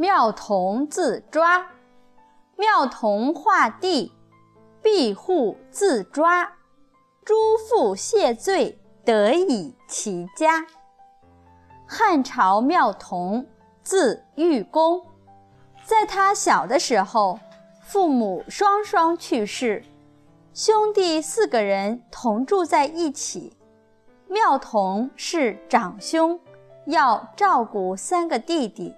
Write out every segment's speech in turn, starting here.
妙童自抓，妙童画地，庇护自抓，诸父谢罪，得以其家。汉朝妙童，字玉公，在他小的时候，父母双双去世，兄弟四个人同住在一起。妙童是长兄，要照顾三个弟弟。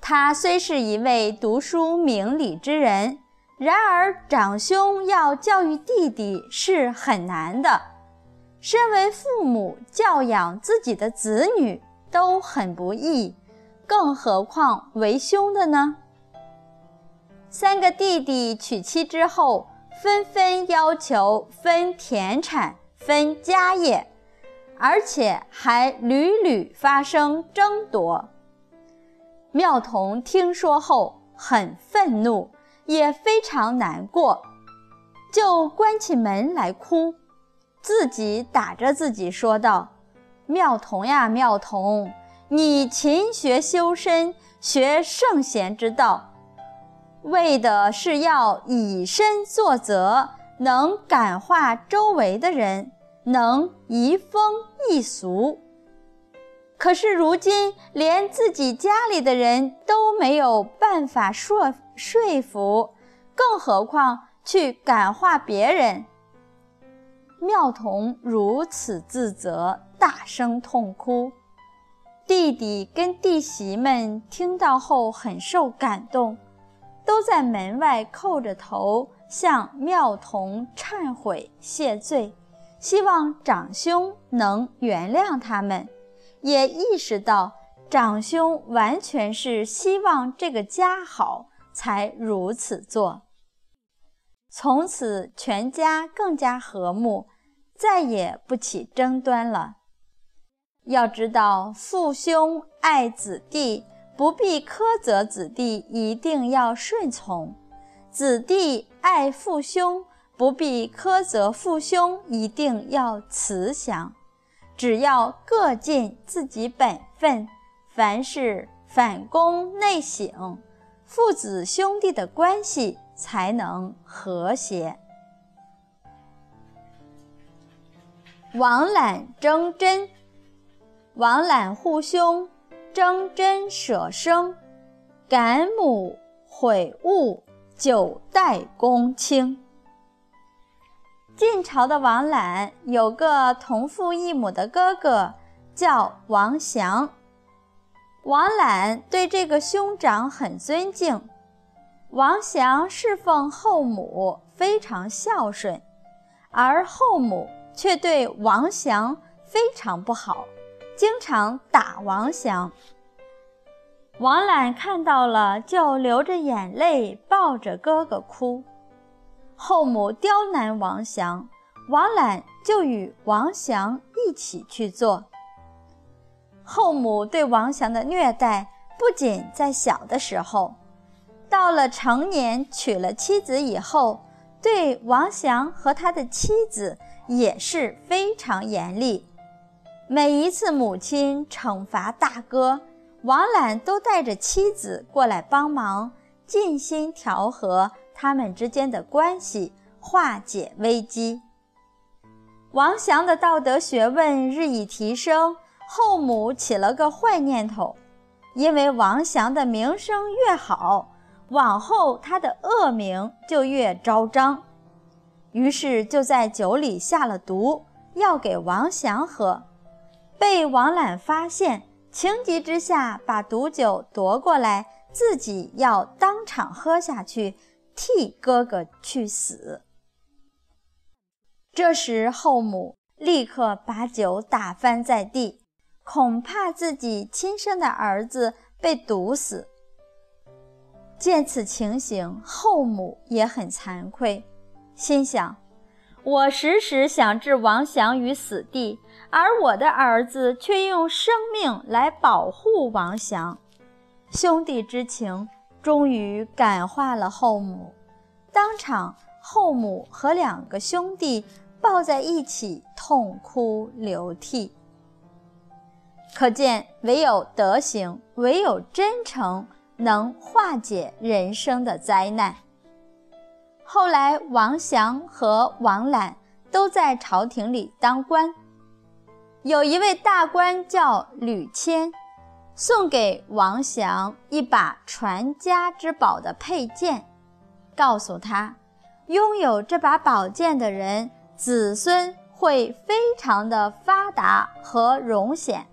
他虽是一位读书明理之人，然而长兄要教育弟弟是很难的。身为父母，教养自己的子女都很不易，更何况为兄的呢？三个弟弟娶妻之后，纷纷要求分田产、分家业，而且还屡屡发生争夺。妙童听说后很愤怒，也非常难过，就关起门来哭，自己打着自己说道：“妙童呀，妙童，你勤学修身，学圣贤之道，为的是要以身作则，能感化周围的人，能移风易俗。”可是如今连自己家里的人都没有办法说说服，更何况去感化别人。妙童如此自责，大声痛哭。弟弟跟弟媳们听到后很受感动，都在门外叩着头向妙童忏悔谢罪，希望长兄能原谅他们。也意识到长兄完全是希望这个家好，才如此做。从此全家更加和睦，再也不起争端了。要知道，父兄爱子弟，不必苛责子弟一定要顺从；子弟爱父兄，不必苛责父兄一定要慈祥。只要各尽自己本分，凡事反躬内省，父子兄弟的关系才能和谐。王览争真，王览护兄，争真舍生，感母悔悟，九代公卿。晋朝的王览有个同父异母的哥哥，叫王祥。王览对这个兄长很尊敬。王祥侍奉后母，非常孝顺，而后母却对王祥非常不好，经常打王祥。王览看到了，就流着眼泪抱着哥哥哭。后母刁难王祥，王览就与王祥一起去做。后母对王祥的虐待不仅在小的时候，到了成年娶了妻子以后，对王祥和他的妻子也是非常严厉。每一次母亲惩罚大哥，王览都带着妻子过来帮忙，尽心调和。他们之间的关系化解危机。王祥的道德学问日益提升，后母起了个坏念头，因为王祥的名声越好，往后他的恶名就越昭彰，于是就在酒里下了毒，要给王祥喝。被王览发现，情急之下把毒酒夺过来，自己要当场喝下去。替哥哥去死。这时，后母立刻把酒打翻在地，恐怕自己亲生的儿子被毒死。见此情形，后母也很惭愧，心想：我时时想置王祥于死地，而我的儿子却用生命来保护王祥，兄弟之情。终于感化了后母，当场后母和两个兄弟抱在一起痛哭流涕。可见，唯有德行，唯有真诚，能化解人生的灾难。后来，王祥和王览都在朝廷里当官。有一位大官叫吕谦，送给王祥一把传家之宝的佩剑，告诉他，拥有这把宝剑的人子孙会非常的发达和荣显。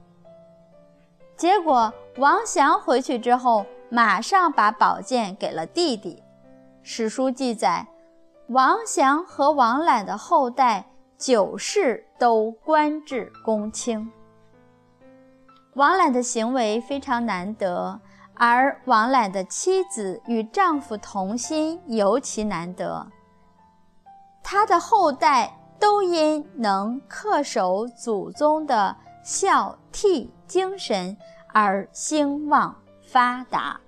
结果，王祥回去之后，马上把宝剑给了弟弟。史书记载，王祥和王览的后代。九世都官至公卿。王览的行为非常难得，而王览的妻子与丈夫同心尤其难得。他的后代都因能恪守祖宗的孝悌精神而兴旺发达。